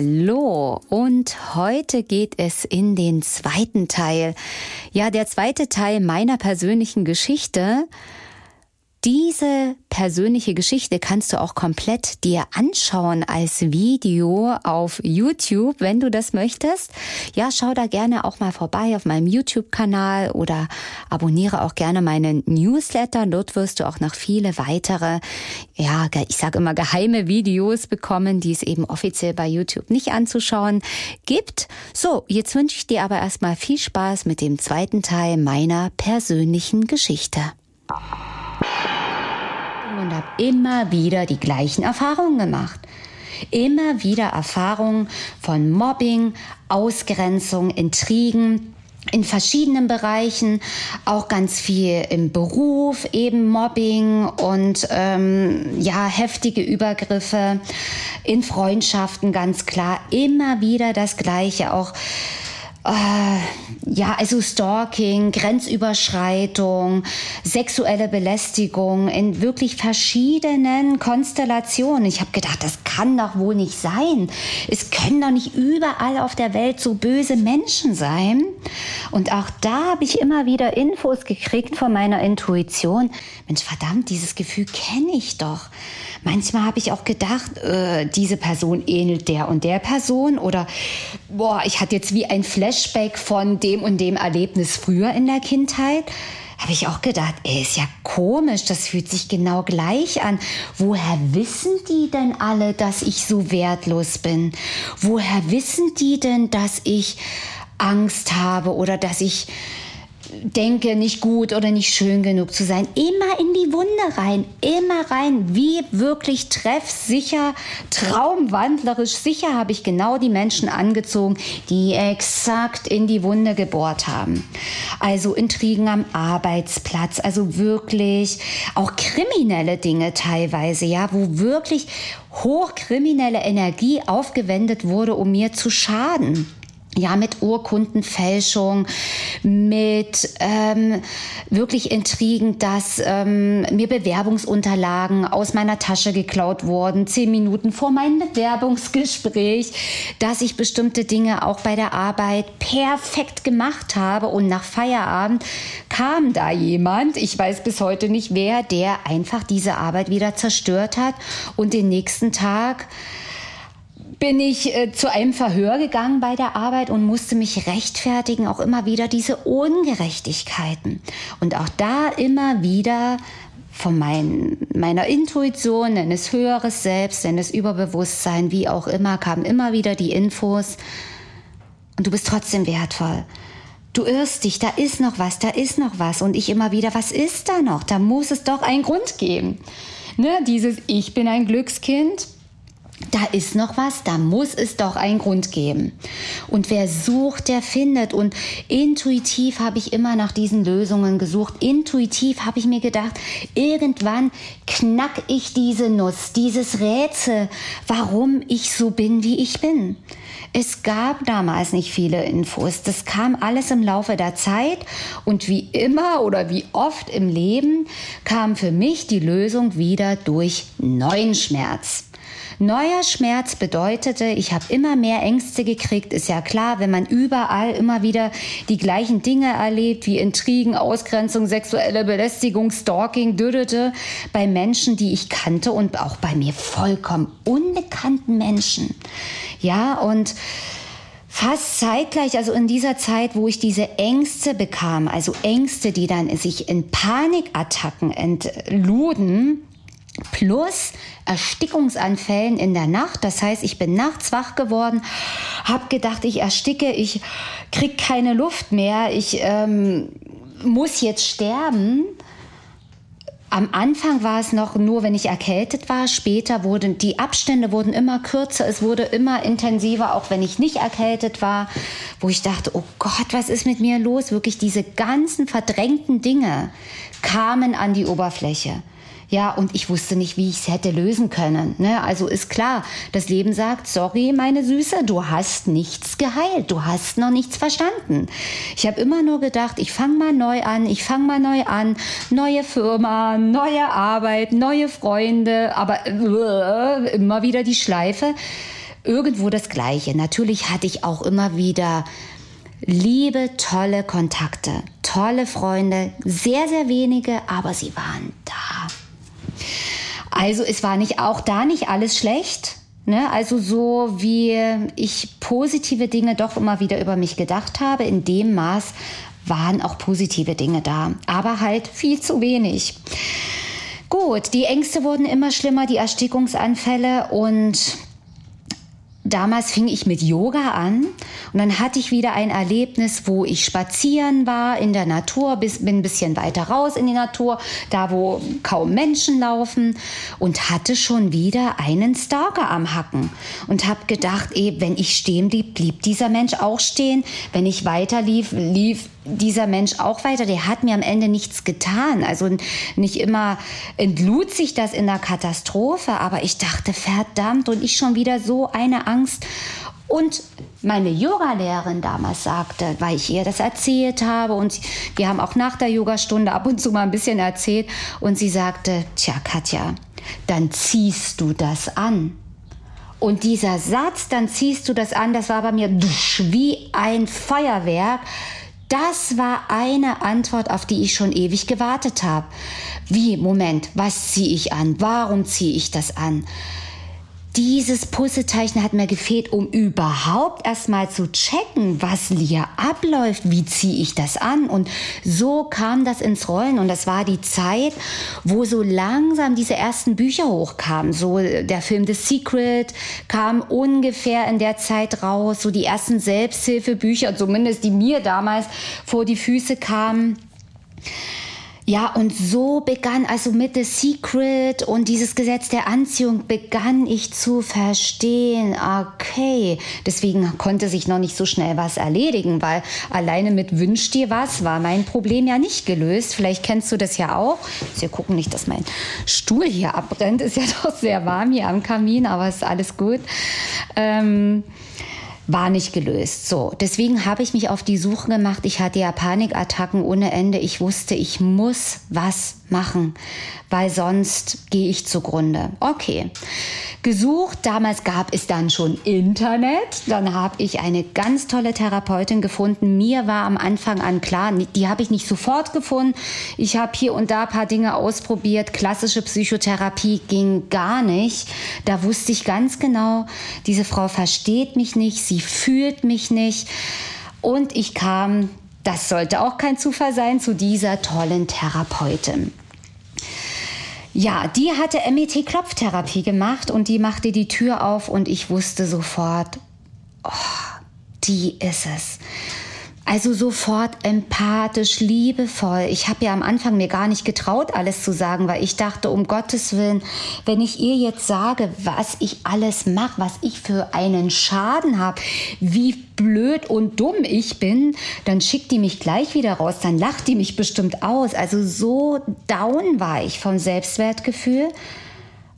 Hallo und heute geht es in den zweiten Teil. Ja, der zweite Teil meiner persönlichen Geschichte. Diese persönliche Geschichte kannst du auch komplett dir anschauen als Video auf YouTube, wenn du das möchtest. Ja, schau da gerne auch mal vorbei auf meinem YouTube-Kanal oder abonniere auch gerne meinen Newsletter. Dort wirst du auch noch viele weitere, ja, ich sage immer geheime Videos bekommen, die es eben offiziell bei YouTube nicht anzuschauen gibt. So, jetzt wünsche ich dir aber erstmal viel Spaß mit dem zweiten Teil meiner persönlichen Geschichte und habe immer wieder die gleichen Erfahrungen gemacht. Immer wieder Erfahrungen von Mobbing, Ausgrenzung, Intrigen, in verschiedenen Bereichen, auch ganz viel im Beruf, eben Mobbing und ähm, ja heftige Übergriffe in Freundschaften ganz klar, immer wieder das Gleiche, auch ja, also Stalking, Grenzüberschreitung, sexuelle Belästigung in wirklich verschiedenen Konstellationen. Ich habe gedacht, das kann doch wohl nicht sein. Es können doch nicht überall auf der Welt so böse Menschen sein. Und auch da habe ich immer wieder Infos gekriegt von meiner Intuition. Mensch, verdammt, dieses Gefühl kenne ich doch. Manchmal habe ich auch gedacht, äh, diese Person ähnelt der und der Person oder boah, ich hatte jetzt wie ein Flashback von dem und dem Erlebnis früher in der Kindheit. Habe ich auch gedacht, ey, ist ja komisch, das fühlt sich genau gleich an. Woher wissen die denn alle, dass ich so wertlos bin? Woher wissen die denn, dass ich Angst habe oder dass ich denke, nicht gut oder nicht schön genug zu sein. Immer in die Wunde rein, immer rein, wie wirklich treffsicher, traumwandlerisch sicher habe ich genau die Menschen angezogen, die exakt in die Wunde gebohrt haben. Also Intrigen am Arbeitsplatz, also wirklich auch kriminelle Dinge teilweise, ja, wo wirklich hochkriminelle Energie aufgewendet wurde, um mir zu schaden ja, mit Urkundenfälschung, mit ähm, wirklich Intrigen, dass ähm, mir Bewerbungsunterlagen aus meiner Tasche geklaut wurden, zehn Minuten vor meinem Bewerbungsgespräch, dass ich bestimmte Dinge auch bei der Arbeit perfekt gemacht habe und nach Feierabend kam da jemand, ich weiß bis heute nicht wer, der einfach diese Arbeit wieder zerstört hat und den nächsten Tag bin ich äh, zu einem Verhör gegangen bei der Arbeit und musste mich rechtfertigen, auch immer wieder diese Ungerechtigkeiten. Und auch da immer wieder von mein, meiner Intuition, nenn es höheres Selbst, nenn es Überbewusstsein, wie auch immer, kamen immer wieder die Infos. Und du bist trotzdem wertvoll. Du irrst dich, da ist noch was, da ist noch was. Und ich immer wieder, was ist da noch? Da muss es doch einen Grund geben. Ne, dieses Ich bin ein Glückskind, da ist noch was, da muss es doch einen Grund geben. Und wer sucht, der findet. Und intuitiv habe ich immer nach diesen Lösungen gesucht. Intuitiv habe ich mir gedacht, irgendwann knack ich diese Nuss, dieses Rätsel, warum ich so bin, wie ich bin. Es gab damals nicht viele Infos. Das kam alles im Laufe der Zeit. Und wie immer oder wie oft im Leben kam für mich die Lösung wieder durch neuen Schmerz. Neuer Schmerz bedeutete, ich habe immer mehr Ängste gekriegt. Ist ja klar, wenn man überall immer wieder die gleichen Dinge erlebt, wie Intrigen, Ausgrenzung, sexuelle Belästigung, Stalking, dürrete, bei Menschen, die ich kannte und auch bei mir vollkommen unbekannten Menschen. Ja, und fast zeitgleich, also in dieser Zeit, wo ich diese Ängste bekam, also Ängste, die dann sich in Panikattacken entluden, plus Erstickungsanfällen in der Nacht. Das heißt, ich bin nachts wach geworden, habe gedacht, ich ersticke, ich krieg keine Luft mehr, ich ähm, muss jetzt sterben. Am Anfang war es noch nur, wenn ich erkältet war. Später wurden die Abstände wurden immer kürzer. Es wurde immer intensiver, auch wenn ich nicht erkältet war, wo ich dachte, oh Gott, was ist mit mir los? Wirklich diese ganzen verdrängten Dinge kamen an die Oberfläche. Ja, und ich wusste nicht, wie ich es hätte lösen können. Ne? Also ist klar, das Leben sagt, sorry, meine Süße, du hast nichts geheilt, du hast noch nichts verstanden. Ich habe immer nur gedacht, ich fange mal neu an, ich fange mal neu an, neue Firma, neue Arbeit, neue Freunde, aber äh, immer wieder die Schleife. Irgendwo das Gleiche. Natürlich hatte ich auch immer wieder liebe, tolle Kontakte, tolle Freunde, sehr, sehr wenige, aber sie waren da. Also es war nicht auch da nicht alles schlecht. Ne? Also so wie ich positive Dinge doch immer wieder über mich gedacht habe, in dem Maß waren auch positive Dinge da, aber halt viel zu wenig. Gut, die Ängste wurden immer schlimmer, die Erstickungsanfälle und damals fing ich mit Yoga an und dann hatte ich wieder ein Erlebnis, wo ich spazieren war in der Natur, bis, bin ein bisschen weiter raus in die Natur, da wo kaum Menschen laufen und hatte schon wieder einen Stalker am Hacken und habe gedacht, eh, wenn ich stehen blieb, blieb dieser Mensch auch stehen. Wenn ich weiter lief, lief dieser Mensch auch weiter, der hat mir am Ende nichts getan. Also nicht immer entlud sich das in der Katastrophe, aber ich dachte, verdammt, und ich schon wieder so eine Angst. Und meine Yogalehrerin damals sagte, weil ich ihr das erzählt habe und wir haben auch nach der Yogastunde ab und zu mal ein bisschen erzählt und sie sagte, tja Katja, dann ziehst du das an. Und dieser Satz, dann ziehst du das an, das war bei mir wie ein Feuerwerk das war eine Antwort, auf die ich schon ewig gewartet habe. Wie, Moment, was ziehe ich an? Warum ziehe ich das an? Dieses Puzzlezeichen hat mir gefehlt, um überhaupt erstmal zu checken, was hier abläuft, wie ziehe ich das an. Und so kam das ins Rollen. Und das war die Zeit, wo so langsam diese ersten Bücher hochkamen. So der Film The Secret kam ungefähr in der Zeit raus. So die ersten Selbsthilfebücher, zumindest die mir damals vor die Füße kamen. Ja, und so begann also mit The Secret und dieses Gesetz der Anziehung begann ich zu verstehen. Okay, deswegen konnte sich noch nicht so schnell was erledigen, weil alleine mit Wünsch dir was war mein Problem ja nicht gelöst. Vielleicht kennst du das ja auch. Wir gucken nicht, dass mein Stuhl hier abbrennt. Ist ja doch sehr warm hier am Kamin, aber ist alles gut. Ähm war nicht gelöst. So, deswegen habe ich mich auf die Suche gemacht. Ich hatte ja Panikattacken ohne Ende. Ich wusste, ich muss was machen, weil sonst gehe ich zugrunde. Okay. Gesucht, damals gab es dann schon Internet. Dann habe ich eine ganz tolle Therapeutin gefunden. Mir war am Anfang an klar, die habe ich nicht sofort gefunden. Ich habe hier und da ein paar Dinge ausprobiert. Klassische Psychotherapie ging gar nicht. Da wusste ich ganz genau, diese Frau versteht mich nicht, sie fühlt mich nicht. Und ich kam das sollte auch kein Zufall sein, zu dieser tollen Therapeutin. Ja, die hatte MET-Klopftherapie gemacht und die machte die Tür auf und ich wusste sofort, oh, die ist es. Also sofort empathisch, liebevoll. Ich habe ja am Anfang mir gar nicht getraut, alles zu sagen, weil ich dachte, um Gottes Willen, wenn ich ihr jetzt sage, was ich alles mache, was ich für einen Schaden habe, wie blöd und dumm ich bin, dann schickt die mich gleich wieder raus, dann lacht die mich bestimmt aus. Also so down war ich vom Selbstwertgefühl.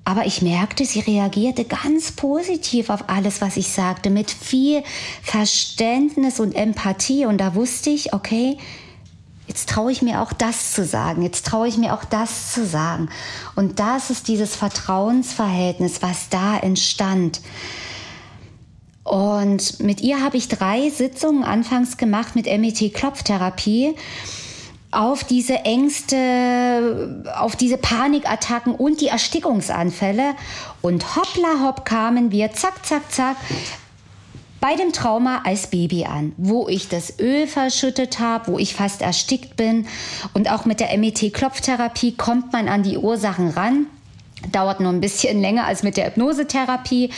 Aber ich merkte, sie reagierte ganz positiv auf alles, was ich sagte, mit viel Verständnis und Empathie. Und da wusste ich, okay, jetzt traue ich mir auch das zu sagen, jetzt traue ich mir auch das zu sagen. Und das ist dieses Vertrauensverhältnis, was da entstand. Und mit ihr habe ich drei Sitzungen anfangs gemacht mit MET-Klopftherapie auf diese Ängste, auf diese Panikattacken und die Erstickungsanfälle. Und hoppla hopp kamen wir, zack, zack, zack, bei dem Trauma als Baby an, wo ich das Öl verschüttet habe, wo ich fast erstickt bin. Und auch mit der MET-Klopftherapie kommt man an die Ursachen ran. Dauert nur ein bisschen länger als mit der Hypnosetherapie,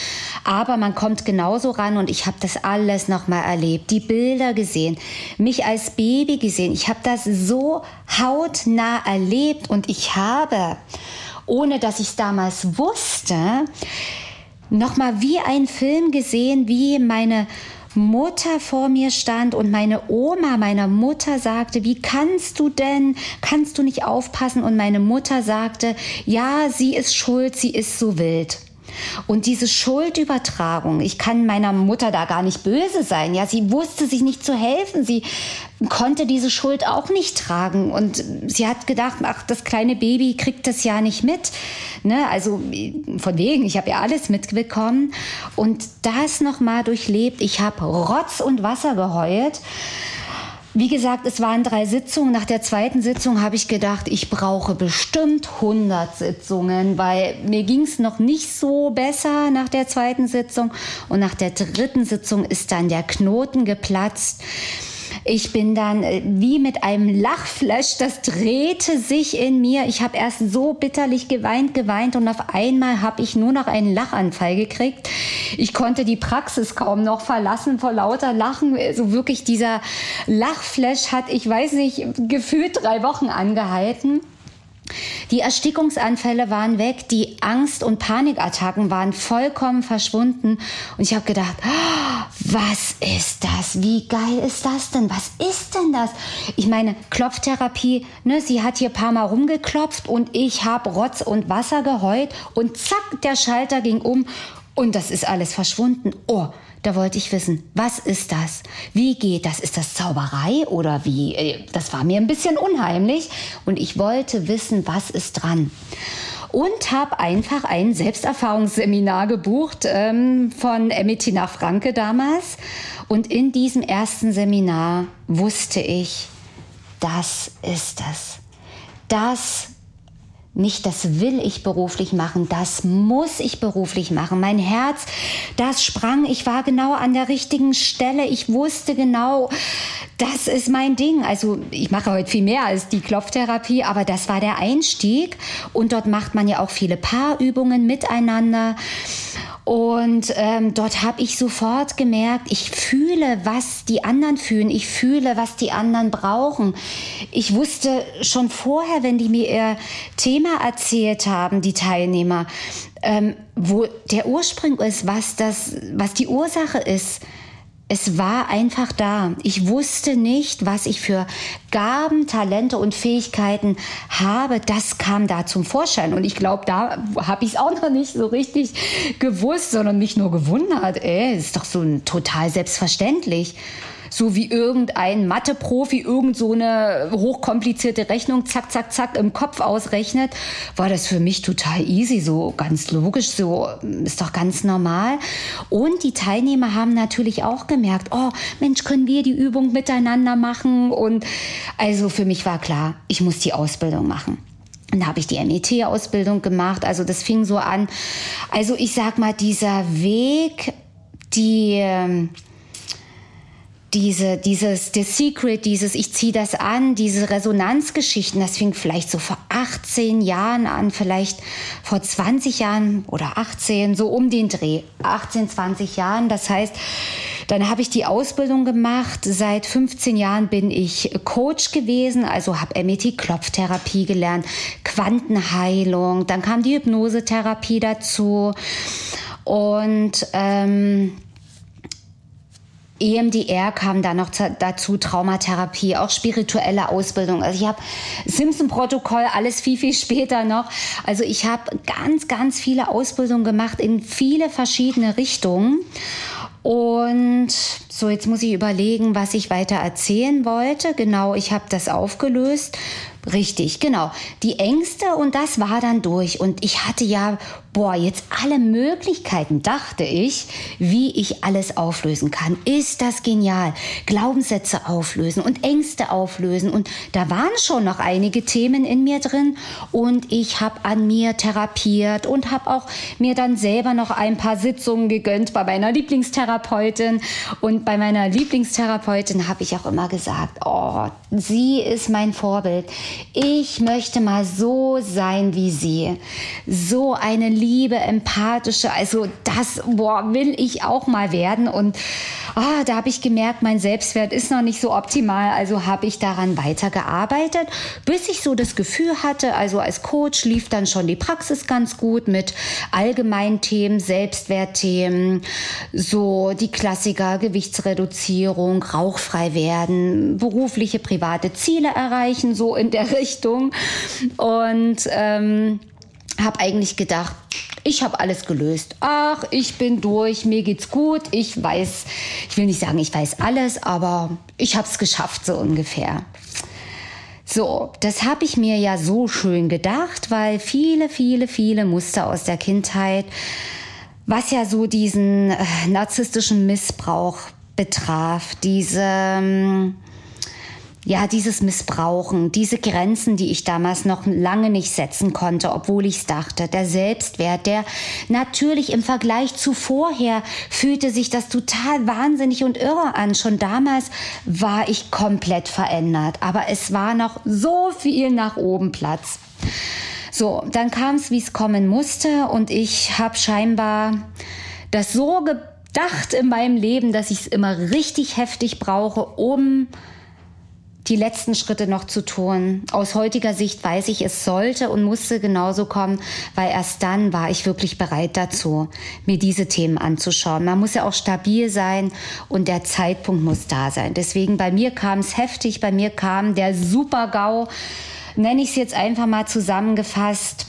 aber man kommt genauso ran und ich habe das alles nochmal erlebt, die Bilder gesehen, mich als Baby gesehen. Ich habe das so hautnah erlebt und ich habe, ohne dass ich es damals wusste, nochmal wie ein Film gesehen, wie meine Mutter vor mir stand und meine Oma meiner Mutter sagte, wie kannst du denn, kannst du nicht aufpassen? Und meine Mutter sagte, ja, sie ist schuld, sie ist so wild. Und diese Schuldübertragung, ich kann meiner Mutter da gar nicht böse sein. Ja, sie wusste sich nicht zu helfen. Sie konnte diese Schuld auch nicht tragen. Und sie hat gedacht, ach, das kleine Baby kriegt das ja nicht mit. Ne? Also von wegen, ich habe ja alles mitbekommen. Und das nochmal durchlebt. Ich habe Rotz und Wasser geheult. Wie gesagt, es waren drei Sitzungen. Nach der zweiten Sitzung habe ich gedacht, ich brauche bestimmt 100 Sitzungen, weil mir ging es noch nicht so besser nach der zweiten Sitzung. Und nach der dritten Sitzung ist dann der Knoten geplatzt. Ich bin dann äh, wie mit einem Lachflash, das drehte sich in mir. Ich habe erst so bitterlich geweint, geweint und auf einmal habe ich nur noch einen Lachanfall gekriegt. Ich konnte die Praxis kaum noch verlassen vor lauter Lachen. So also wirklich dieser Lachflash hat, ich weiß nicht, gefühlt drei Wochen angehalten. Die Erstickungsanfälle waren weg, die Angst- und Panikattacken waren vollkommen verschwunden. Und ich habe gedacht, oh, was ist das? Wie geil ist das denn? Was ist denn das? Ich meine, Klopftherapie, ne, sie hat hier ein paar Mal rumgeklopft und ich habe Rotz und Wasser geheult und zack, der Schalter ging um und das ist alles verschwunden. Oh, da wollte ich wissen, was ist das? Wie geht das? Ist das Zauberei oder wie? Äh, das war mir ein bisschen unheimlich und ich wollte wissen, was ist dran und habe einfach ein Selbsterfahrungsseminar gebucht ähm, von Emity nach Franke damals. Und in diesem ersten Seminar wusste ich, das ist es. Das nicht das will ich beruflich machen, das muss ich beruflich machen. Mein Herz, das sprang, ich war genau an der richtigen Stelle, ich wusste genau, das ist mein Ding. Also ich mache heute viel mehr als die Klopftherapie, aber das war der Einstieg und dort macht man ja auch viele Paarübungen miteinander. Und ähm, dort habe ich sofort gemerkt, ich fühle, was die anderen fühlen, ich fühle, was die anderen brauchen. Ich wusste schon vorher, wenn die mir ihr Thema erzählt haben, die Teilnehmer, ähm, wo der Ursprung ist, was das, was die Ursache ist es war einfach da. Ich wusste nicht, was ich für Gaben, Talente und Fähigkeiten habe. Das kam da zum Vorschein. Und ich glaube, da habe ich es auch noch nicht so richtig gewusst, sondern mich nur gewundert. Ey, ist doch so total selbstverständlich so wie irgendein Mathe-Profi irgend so eine hochkomplizierte Rechnung zack, zack, zack im Kopf ausrechnet, war das für mich total easy, so ganz logisch, so ist doch ganz normal. Und die Teilnehmer haben natürlich auch gemerkt, oh Mensch, können wir die Übung miteinander machen? Und also für mich war klar, ich muss die Ausbildung machen. Dann habe ich die MET-Ausbildung gemacht. Also das fing so an. Also ich sag mal, dieser Weg, die ähm, diese, dieses, The Secret, dieses, ich ziehe das an, diese Resonanzgeschichten, das fing vielleicht so vor 18 Jahren an, vielleicht vor 20 Jahren oder 18, so um den Dreh, 18, 20 Jahren. Das heißt, dann habe ich die Ausbildung gemacht. Seit 15 Jahren bin ich Coach gewesen, also habe MET-Klopftherapie gelernt, Quantenheilung, dann kam die Hypnosetherapie dazu und ähm, EMDR kam da noch dazu, Traumatherapie, auch spirituelle Ausbildung. Also ich habe Simpson-Protokoll, alles viel, viel später noch. Also ich habe ganz, ganz viele Ausbildungen gemacht in viele verschiedene Richtungen. Und so, jetzt muss ich überlegen, was ich weiter erzählen wollte. Genau, ich habe das aufgelöst. Richtig, genau. Die Ängste und das war dann durch. Und ich hatte ja, boah, jetzt alle Möglichkeiten, dachte ich, wie ich alles auflösen kann. Ist das genial? Glaubenssätze auflösen und Ängste auflösen. Und da waren schon noch einige Themen in mir drin. Und ich habe an mir therapiert und habe auch mir dann selber noch ein paar Sitzungen gegönnt bei meiner Lieblingstherapeutin. Und bei meiner Lieblingstherapeutin habe ich auch immer gesagt, oh, sie ist mein Vorbild ich möchte mal so sein wie sie. So eine liebe, empathische, also das, boah, will ich auch mal werden. Und oh, da habe ich gemerkt, mein Selbstwert ist noch nicht so optimal. Also habe ich daran weitergearbeitet, bis ich so das Gefühl hatte, also als Coach lief dann schon die Praxis ganz gut mit allgemeinen Themen, Selbstwertthemen, so die Klassiker, Gewichtsreduzierung, rauchfrei werden, berufliche, private Ziele erreichen, so in der Richtung. Und ähm, habe eigentlich gedacht, ich habe alles gelöst. Ach, ich bin durch, mir geht's gut. Ich weiß, ich will nicht sagen, ich weiß alles, aber ich habe es geschafft, so ungefähr. So, das habe ich mir ja so schön gedacht, weil viele, viele, viele Muster aus der Kindheit, was ja so diesen äh, narzisstischen Missbrauch betraf, diese ähm, ja, dieses Missbrauchen, diese Grenzen, die ich damals noch lange nicht setzen konnte, obwohl ich es dachte, der Selbstwert, der natürlich im Vergleich zu vorher fühlte sich das total wahnsinnig und irre an. Schon damals war ich komplett verändert, aber es war noch so viel nach oben Platz. So, dann kam es, wie es kommen musste und ich habe scheinbar das so gedacht in meinem Leben, dass ich es immer richtig heftig brauche, um die letzten Schritte noch zu tun. Aus heutiger Sicht weiß ich, es sollte und musste genauso kommen, weil erst dann war ich wirklich bereit dazu, mir diese Themen anzuschauen. Man muss ja auch stabil sein und der Zeitpunkt muss da sein. Deswegen bei mir kam es heftig, bei mir kam der Super-GAU, nenne ich es jetzt einfach mal zusammengefasst.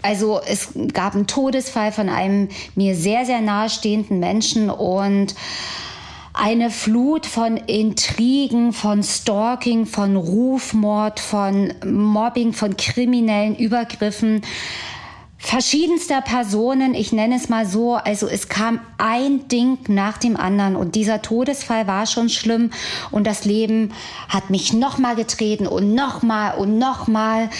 Also es gab einen Todesfall von einem mir sehr, sehr nahestehenden Menschen und eine Flut von Intrigen, von Stalking, von Rufmord, von Mobbing, von kriminellen Übergriffen verschiedenster Personen, ich nenne es mal so, also es kam ein Ding nach dem anderen und dieser Todesfall war schon schlimm und das Leben hat mich nochmal getreten und nochmal und nochmal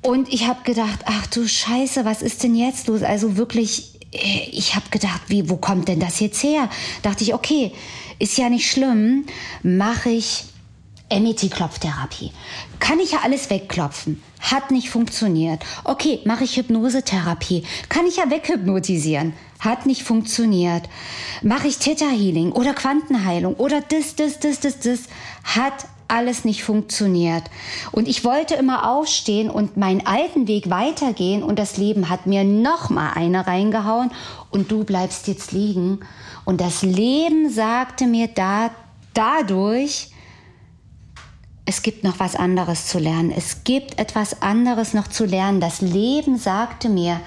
und ich habe gedacht, ach du Scheiße, was ist denn jetzt los? Also wirklich ich habe gedacht, wie, wo kommt denn das jetzt her? Dachte ich, okay, ist ja nicht schlimm, mache ich MET-Klopftherapie. Kann ich ja alles wegklopfen. Hat nicht funktioniert. Okay, mache ich Hypnosetherapie. Kann ich ja weghypnotisieren. Hat nicht funktioniert. Mache ich Theta Healing oder Quantenheilung oder das, das, das, das, das. Hat alles nicht funktioniert. Und ich wollte immer aufstehen und meinen alten Weg weitergehen und das Leben hat mir noch mal eine reingehauen und du bleibst jetzt liegen. Und das Leben sagte mir da, dadurch, es gibt noch was anderes zu lernen. Es gibt etwas anderes noch zu lernen. Das Leben sagte mir,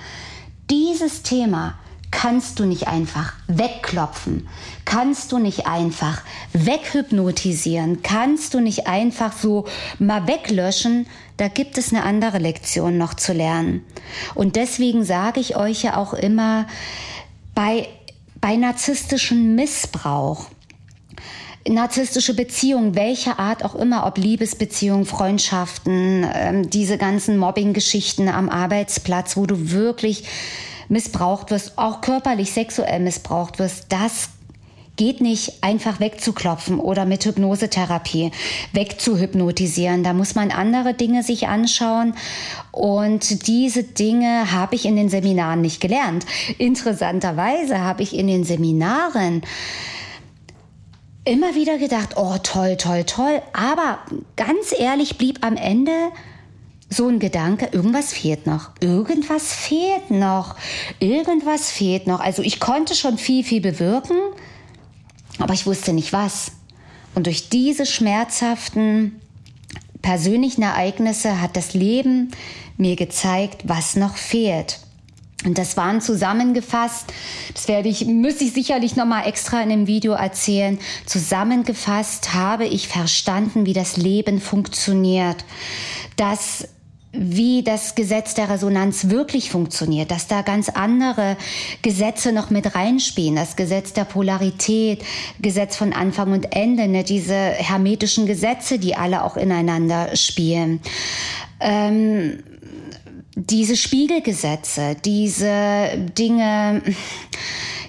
dieses Thema, kannst du nicht einfach wegklopfen, kannst du nicht einfach weghypnotisieren, kannst du nicht einfach so mal weglöschen, da gibt es eine andere Lektion noch zu lernen. Und deswegen sage ich euch ja auch immer, bei, bei narzisstischem Missbrauch, narzisstische Beziehungen, welcher Art auch immer, ob Liebesbeziehungen, Freundschaften, ähm, diese ganzen Mobbing-Geschichten am Arbeitsplatz, wo du wirklich missbraucht wirst, auch körperlich, sexuell missbraucht wirst, das geht nicht einfach wegzuklopfen oder mit Hypnosetherapie wegzuhypnotisieren. Da muss man andere Dinge sich anschauen und diese Dinge habe ich in den Seminaren nicht gelernt. Interessanterweise habe ich in den Seminaren immer wieder gedacht, oh toll, toll, toll, aber ganz ehrlich blieb am Ende so ein Gedanke, irgendwas fehlt noch, irgendwas fehlt noch, irgendwas fehlt noch. Also ich konnte schon viel, viel bewirken, aber ich wusste nicht was. Und durch diese schmerzhaften persönlichen Ereignisse hat das Leben mir gezeigt, was noch fehlt. Und das waren zusammengefasst, das werde ich, müsste ich sicherlich nochmal extra in dem Video erzählen. Zusammengefasst habe ich verstanden, wie das Leben funktioniert dass wie das Gesetz der Resonanz wirklich funktioniert, dass da ganz andere Gesetze noch mit reinspielen, das Gesetz der Polarität, Gesetz von Anfang und Ende, ne, diese hermetischen Gesetze, die alle auch ineinander spielen. Ähm, diese Spiegelgesetze, diese Dinge,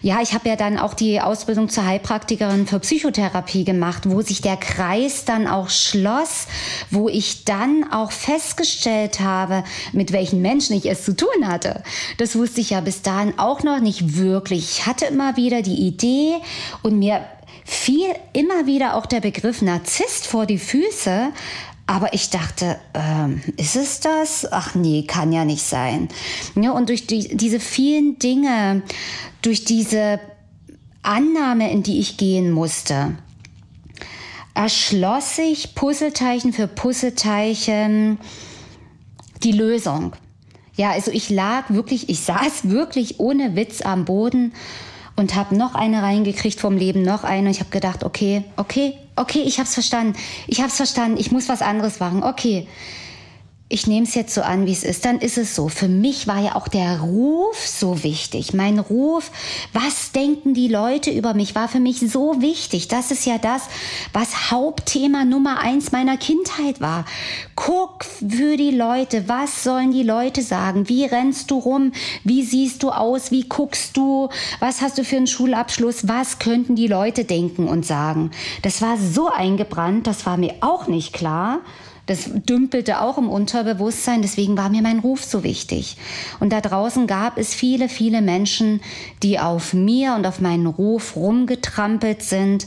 ja, ich habe ja dann auch die Ausbildung zur Heilpraktikerin für Psychotherapie gemacht, wo sich der Kreis dann auch schloss, wo ich dann auch festgestellt habe, mit welchen Menschen ich es zu tun hatte. Das wusste ich ja bis dahin auch noch nicht wirklich. Ich hatte immer wieder die Idee und mir fiel immer wieder auch der Begriff Narzisst vor die Füße, aber ich dachte, ähm, ist es das? Ach nee, kann ja nicht sein. Ja, und durch die, diese vielen Dinge, durch diese Annahme, in die ich gehen musste, erschloss sich Puzzleteilchen für Puzzleteilchen die Lösung. Ja, also ich lag wirklich, ich saß wirklich ohne Witz am Boden und habe noch eine reingekriegt vom Leben, noch eine. Ich habe gedacht, okay, okay, okay, ich habe es verstanden. Ich habe es verstanden. Ich muss was anderes machen. Okay ich nehme es jetzt so an, wie es ist, dann ist es so. Für mich war ja auch der Ruf so wichtig. Mein Ruf, was denken die Leute über mich, war für mich so wichtig. Das ist ja das, was Hauptthema Nummer eins meiner Kindheit war. Guck für die Leute, was sollen die Leute sagen? Wie rennst du rum? Wie siehst du aus? Wie guckst du? Was hast du für einen Schulabschluss? Was könnten die Leute denken und sagen? Das war so eingebrannt, das war mir auch nicht klar. Das dümpelte auch im Unterbewusstsein, deswegen war mir mein Ruf so wichtig. Und da draußen gab es viele, viele Menschen, die auf mir und auf meinen Ruf rumgetrampelt sind.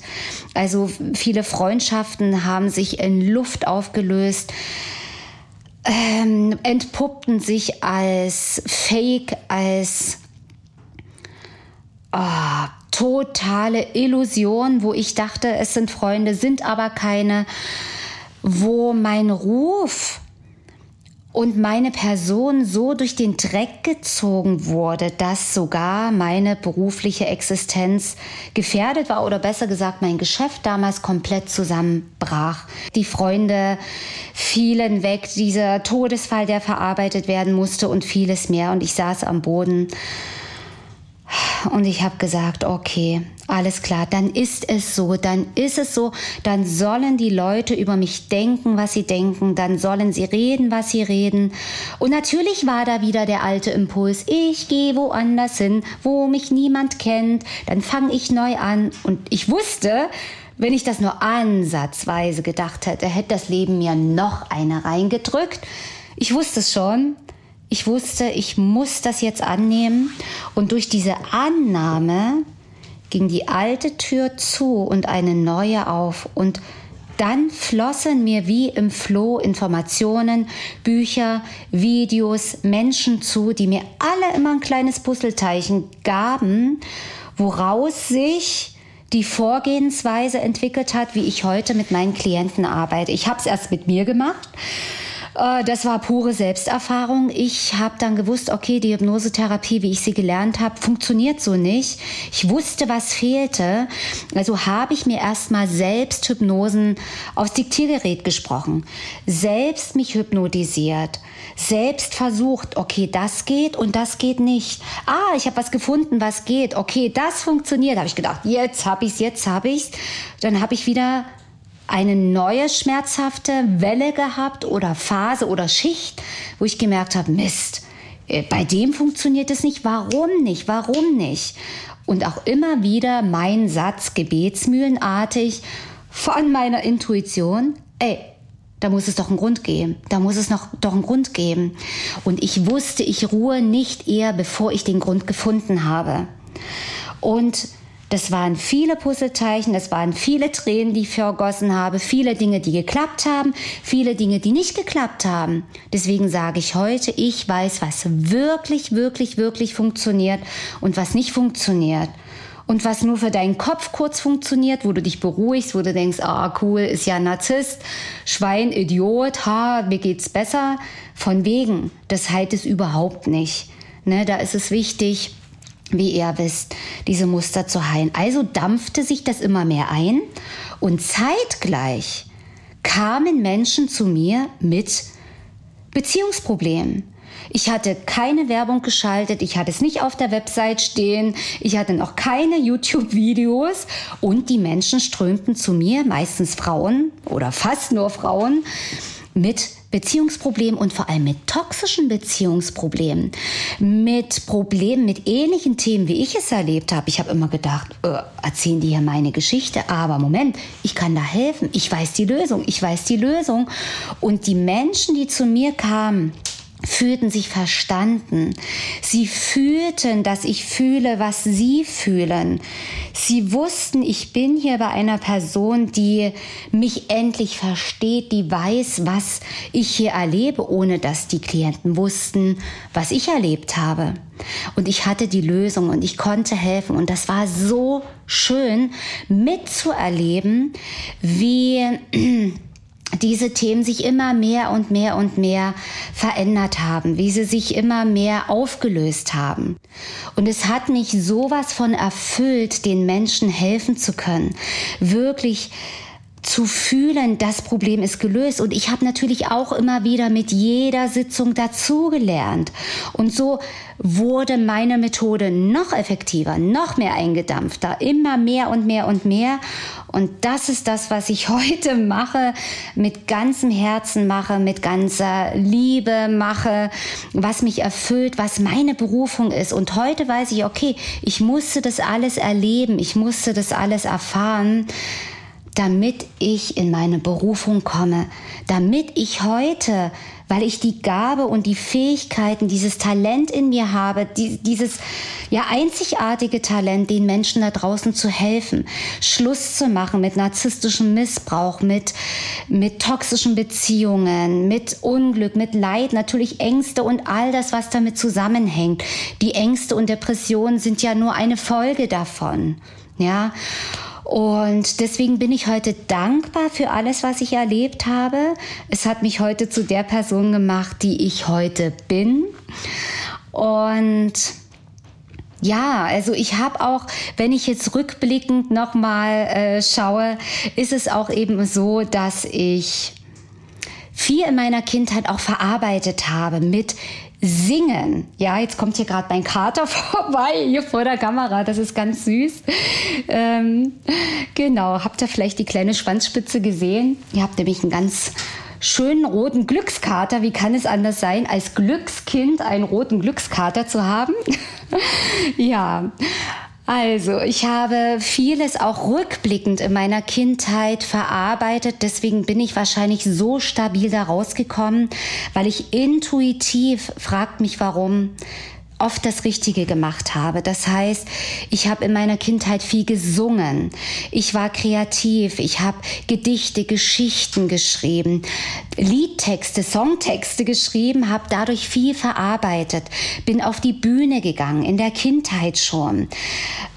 Also viele Freundschaften haben sich in Luft aufgelöst. Ähm, entpuppten sich als Fake, als oh, totale Illusion, wo ich dachte, es sind Freunde, sind aber keine wo mein Ruf und meine Person so durch den Dreck gezogen wurde, dass sogar meine berufliche Existenz gefährdet war oder besser gesagt mein Geschäft damals komplett zusammenbrach. Die Freunde fielen weg, dieser Todesfall, der verarbeitet werden musste und vieles mehr und ich saß am Boden und ich habe gesagt, okay, alles klar, dann ist es so, dann ist es so, dann sollen die Leute über mich denken, was sie denken, dann sollen sie reden, was sie reden. Und natürlich war da wieder der alte Impuls, ich gehe woanders hin, wo mich niemand kennt, dann fange ich neu an. Und ich wusste, wenn ich das nur ansatzweise gedacht hätte, hätte das Leben mir noch eine reingedrückt. Ich wusste es schon, ich wusste, ich muss das jetzt annehmen. Und durch diese Annahme ging die alte Tür zu und eine neue auf. Und dann flossen mir wie im Floh Informationen, Bücher, Videos, Menschen zu, die mir alle immer ein kleines Puzzleteilchen gaben, woraus sich die Vorgehensweise entwickelt hat, wie ich heute mit meinen Klienten arbeite. Ich habe es erst mit mir gemacht äh, das war pure Selbsterfahrung. Ich habe dann gewusst, okay, die Hypnosetherapie, wie ich sie gelernt habe, funktioniert so nicht. Ich wusste, was fehlte. Also habe ich mir erstmal selbst Hypnosen aufs Diktiergerät gesprochen, selbst mich hypnotisiert, selbst versucht, okay, das geht und das geht nicht. Ah, ich habe was gefunden, was geht. Okay, das funktioniert. Habe ich gedacht, jetzt habe ich's, jetzt habe ich's. Dann habe ich wieder eine neue schmerzhafte Welle gehabt oder Phase oder Schicht, wo ich gemerkt habe, Mist, äh, bei dem funktioniert es nicht, warum nicht, warum nicht? Und auch immer wieder mein Satz gebetsmühlenartig von meiner Intuition, ey, da muss es doch einen Grund geben. Da muss es noch doch einen Grund geben. Und ich wusste, ich ruhe nicht eher, bevor ich den Grund gefunden habe. Und das waren viele Puzzleteilchen, das waren viele Tränen, die ich vergossen habe, viele Dinge, die geklappt haben, viele Dinge, die nicht geklappt haben. Deswegen sage ich heute, ich weiß, was wirklich, wirklich, wirklich funktioniert und was nicht funktioniert. Und was nur für deinen Kopf kurz funktioniert, wo du dich beruhigst, wo du denkst, ah cool, ist ja Narzisst, Schwein, Idiot, ha, mir geht's besser. Von wegen, das heilt es überhaupt nicht. Ne, da ist es wichtig, wie ihr wisst, diese Muster zu heilen. Also dampfte sich das immer mehr ein und zeitgleich kamen Menschen zu mir mit Beziehungsproblem. Ich hatte keine Werbung geschaltet, ich hatte es nicht auf der Website stehen, ich hatte noch keine YouTube-Videos und die Menschen strömten zu mir, meistens Frauen oder fast nur Frauen, mit Beziehungsproblemen und vor allem mit toxischen Beziehungsproblemen, mit Problemen, mit ähnlichen Themen, wie ich es erlebt habe. Ich habe immer gedacht, äh, erzählen die hier meine Geschichte, aber Moment, ich kann da helfen, ich weiß die Lösung, ich weiß die Lösung. Und die Menschen, die zu mir kamen, fühlten sich verstanden. Sie fühlten, dass ich fühle, was sie fühlen. Sie wussten, ich bin hier bei einer Person, die mich endlich versteht, die weiß, was ich hier erlebe, ohne dass die Klienten wussten, was ich erlebt habe. Und ich hatte die Lösung und ich konnte helfen. Und das war so schön mitzuerleben, wie diese Themen sich immer mehr und mehr und mehr verändert haben, wie sie sich immer mehr aufgelöst haben. Und es hat mich sowas von erfüllt, den Menschen helfen zu können, wirklich zu fühlen, das Problem ist gelöst. Und ich habe natürlich auch immer wieder mit jeder Sitzung dazugelernt. Und so wurde meine Methode noch effektiver, noch mehr eingedampfter, immer mehr und mehr und mehr. Und das ist das, was ich heute mache, mit ganzem Herzen mache, mit ganzer Liebe mache, was mich erfüllt, was meine Berufung ist. Und heute weiß ich, okay, ich musste das alles erleben, ich musste das alles erfahren damit ich in meine Berufung komme, damit ich heute, weil ich die Gabe und die Fähigkeiten, dieses Talent in mir habe, die, dieses ja einzigartige Talent, den Menschen da draußen zu helfen, Schluss zu machen mit narzisstischem Missbrauch, mit mit toxischen Beziehungen, mit Unglück, mit Leid, natürlich Ängste und all das, was damit zusammenhängt. Die Ängste und Depressionen sind ja nur eine Folge davon. Ja. Und deswegen bin ich heute dankbar für alles, was ich erlebt habe. Es hat mich heute zu der Person gemacht, die ich heute bin. Und ja, also ich habe auch, wenn ich jetzt rückblickend nochmal äh, schaue, ist es auch eben so, dass ich viel in meiner Kindheit auch verarbeitet habe mit Singen. Ja, jetzt kommt hier gerade mein Kater vorbei, hier vor der Kamera. Das ist ganz süß. Ähm, genau, habt ihr vielleicht die kleine Schwanzspitze gesehen? Ihr habt nämlich einen ganz schönen roten Glückskater. Wie kann es anders sein, als Glückskind einen roten Glückskater zu haben? ja. Also, ich habe vieles auch rückblickend in meiner Kindheit verarbeitet. Deswegen bin ich wahrscheinlich so stabil da rausgekommen, weil ich intuitiv, fragt mich warum, oft das Richtige gemacht habe. Das heißt, ich habe in meiner Kindheit viel gesungen. Ich war kreativ. Ich habe Gedichte, Geschichten geschrieben, Liedtexte, Songtexte geschrieben, habe dadurch viel verarbeitet. Bin auf die Bühne gegangen, in der Kindheit schon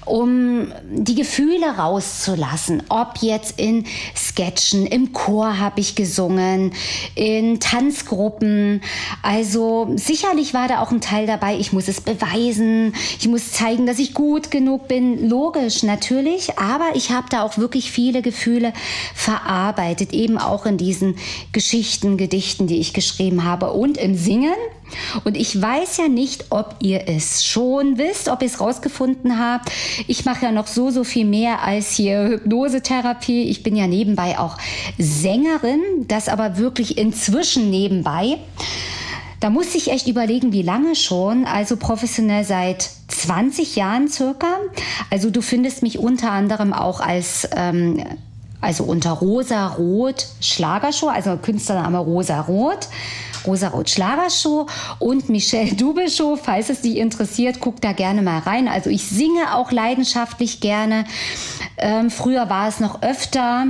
um die Gefühle rauszulassen. Ob jetzt in Sketchen, im Chor habe ich gesungen, in Tanzgruppen. Also sicherlich war da auch ein Teil dabei, ich muss es beweisen, ich muss zeigen, dass ich gut genug bin. Logisch, natürlich, aber ich habe da auch wirklich viele Gefühle verarbeitet, eben auch in diesen Geschichten, Gedichten, die ich geschrieben habe und im Singen. Und ich weiß ja nicht, ob ihr es schon wisst, ob ihr es rausgefunden habt. Ich mache ja noch so, so viel mehr als hier Hypnosetherapie. Ich bin ja nebenbei auch Sängerin, das aber wirklich inzwischen nebenbei. Da muss ich echt überlegen, wie lange schon. Also professionell seit 20 Jahren circa. Also du findest mich unter anderem auch als ähm, also unter Rosa Rot Schlagershow, also Künstlername Rosa Rot. Rosa-Rot Schlagershow und Michelle Show. Falls es dich interessiert, guck da gerne mal rein. Also ich singe auch leidenschaftlich gerne. Ähm, früher war es noch öfter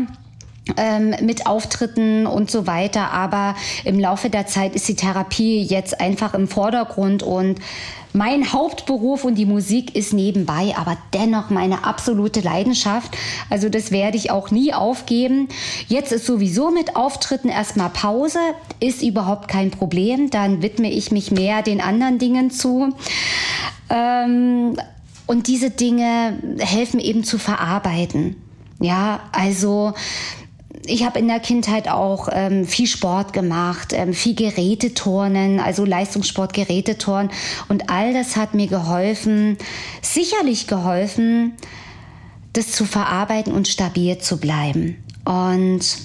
mit Auftritten und so weiter. Aber im Laufe der Zeit ist die Therapie jetzt einfach im Vordergrund und mein Hauptberuf und die Musik ist nebenbei, aber dennoch meine absolute Leidenschaft. Also das werde ich auch nie aufgeben. Jetzt ist sowieso mit Auftritten erstmal Pause, ist überhaupt kein Problem. Dann widme ich mich mehr den anderen Dingen zu. Ähm, und diese Dinge helfen eben zu verarbeiten. Ja, also ich habe in der Kindheit auch ähm, viel Sport gemacht, ähm, viel Geräteturnen, also Leistungssport, Geräteturnen. Und all das hat mir geholfen, sicherlich geholfen, das zu verarbeiten und stabil zu bleiben. Und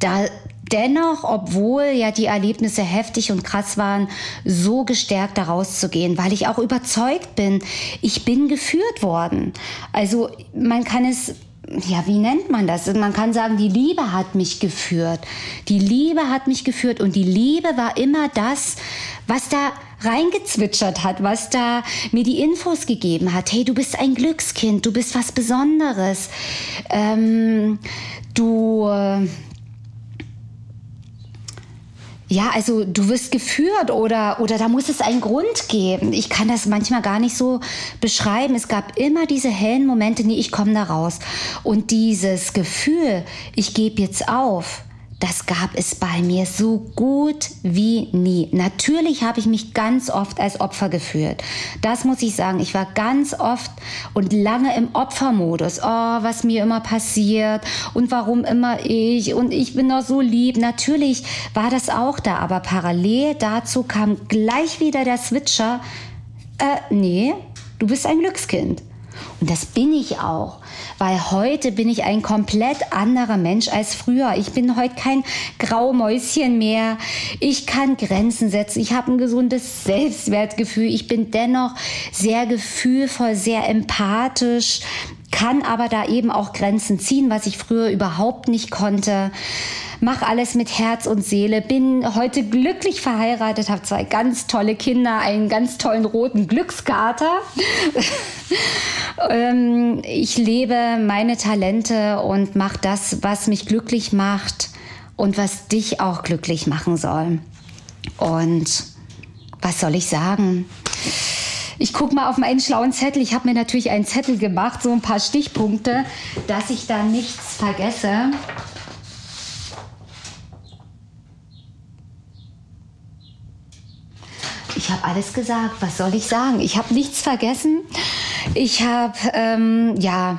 da dennoch, obwohl ja die Erlebnisse heftig und krass waren, so gestärkt daraus zu gehen, weil ich auch überzeugt bin, ich bin geführt worden. Also man kann es ja, wie nennt man das? Man kann sagen, die Liebe hat mich geführt. Die Liebe hat mich geführt und die Liebe war immer das, was da reingezwitschert hat, was da mir die Infos gegeben hat. Hey, du bist ein Glückskind, du bist was Besonderes. Ähm, du, äh, ja, also du wirst geführt oder, oder da muss es einen Grund geben. Ich kann das manchmal gar nicht so beschreiben. Es gab immer diese hellen Momente, nee, ich komme da raus. Und dieses Gefühl, ich gebe jetzt auf, das gab es bei mir so gut wie nie. Natürlich habe ich mich ganz oft als Opfer gefühlt. Das muss ich sagen. Ich war ganz oft und lange im Opfermodus. Oh, was mir immer passiert und warum immer ich und ich bin doch so lieb. Natürlich war das auch da, aber parallel dazu kam gleich wieder der Switcher. Äh, nee, du bist ein Glückskind. Und das bin ich auch, weil heute bin ich ein komplett anderer Mensch als früher. Ich bin heute kein Graumäuschen mehr. Ich kann Grenzen setzen. Ich habe ein gesundes Selbstwertgefühl. Ich bin dennoch sehr gefühlvoll, sehr empathisch kann aber da eben auch Grenzen ziehen, was ich früher überhaupt nicht konnte mache alles mit Herz und Seele, bin heute glücklich verheiratet, habe zwei ganz tolle Kinder, einen ganz tollen roten Glückskater. ähm, ich lebe meine Talente und mache das, was mich glücklich macht und was dich auch glücklich machen soll. Und was soll ich sagen? Ich gucke mal auf meinen schlauen Zettel. Ich habe mir natürlich einen Zettel gemacht, so ein paar Stichpunkte, dass ich da nichts vergesse. Ich habe alles gesagt. Was soll ich sagen? Ich habe nichts vergessen. Ich habe, ähm, ja,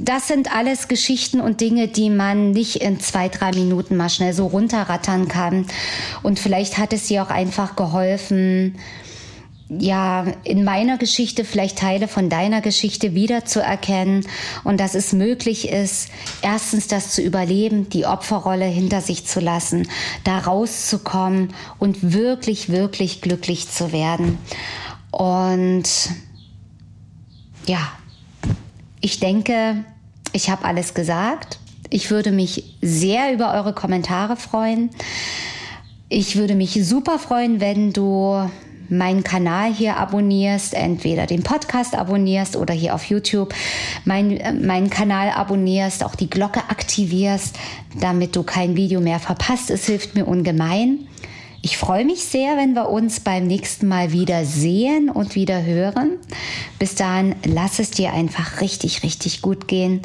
das sind alles Geschichten und Dinge, die man nicht in zwei, drei Minuten mal schnell so runterrattern kann. Und vielleicht hat es dir auch einfach geholfen, ja, in meiner Geschichte vielleicht Teile von deiner Geschichte wiederzuerkennen und dass es möglich ist, erstens das zu überleben, die Opferrolle hinter sich zu lassen, da rauszukommen und wirklich, wirklich glücklich zu werden. Und ja, ich denke, ich habe alles gesagt. Ich würde mich sehr über eure Kommentare freuen. Ich würde mich super freuen, wenn du meinen Kanal hier abonnierst, entweder den Podcast abonnierst oder hier auf YouTube mein, äh, meinen Kanal abonnierst, auch die Glocke aktivierst, damit du kein Video mehr verpasst. Es hilft mir ungemein. Ich freue mich sehr, wenn wir uns beim nächsten Mal wieder sehen und wieder hören. Bis dahin, lass es dir einfach richtig, richtig gut gehen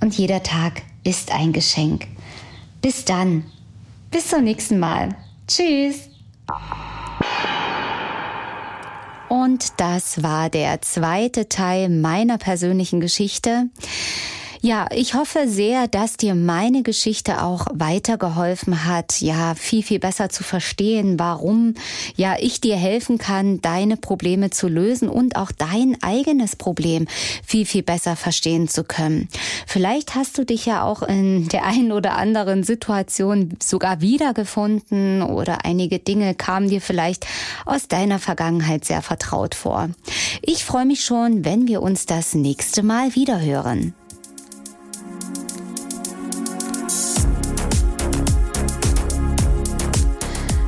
und jeder Tag ist ein Geschenk. Bis dann. Bis zum nächsten Mal. Tschüss. Und das war der zweite Teil meiner persönlichen Geschichte. Ja, ich hoffe sehr, dass dir meine Geschichte auch weitergeholfen hat, ja, viel, viel besser zu verstehen, warum, ja, ich dir helfen kann, deine Probleme zu lösen und auch dein eigenes Problem viel, viel besser verstehen zu können. Vielleicht hast du dich ja auch in der einen oder anderen Situation sogar wiedergefunden oder einige Dinge kamen dir vielleicht aus deiner Vergangenheit sehr vertraut vor. Ich freue mich schon, wenn wir uns das nächste Mal wiederhören.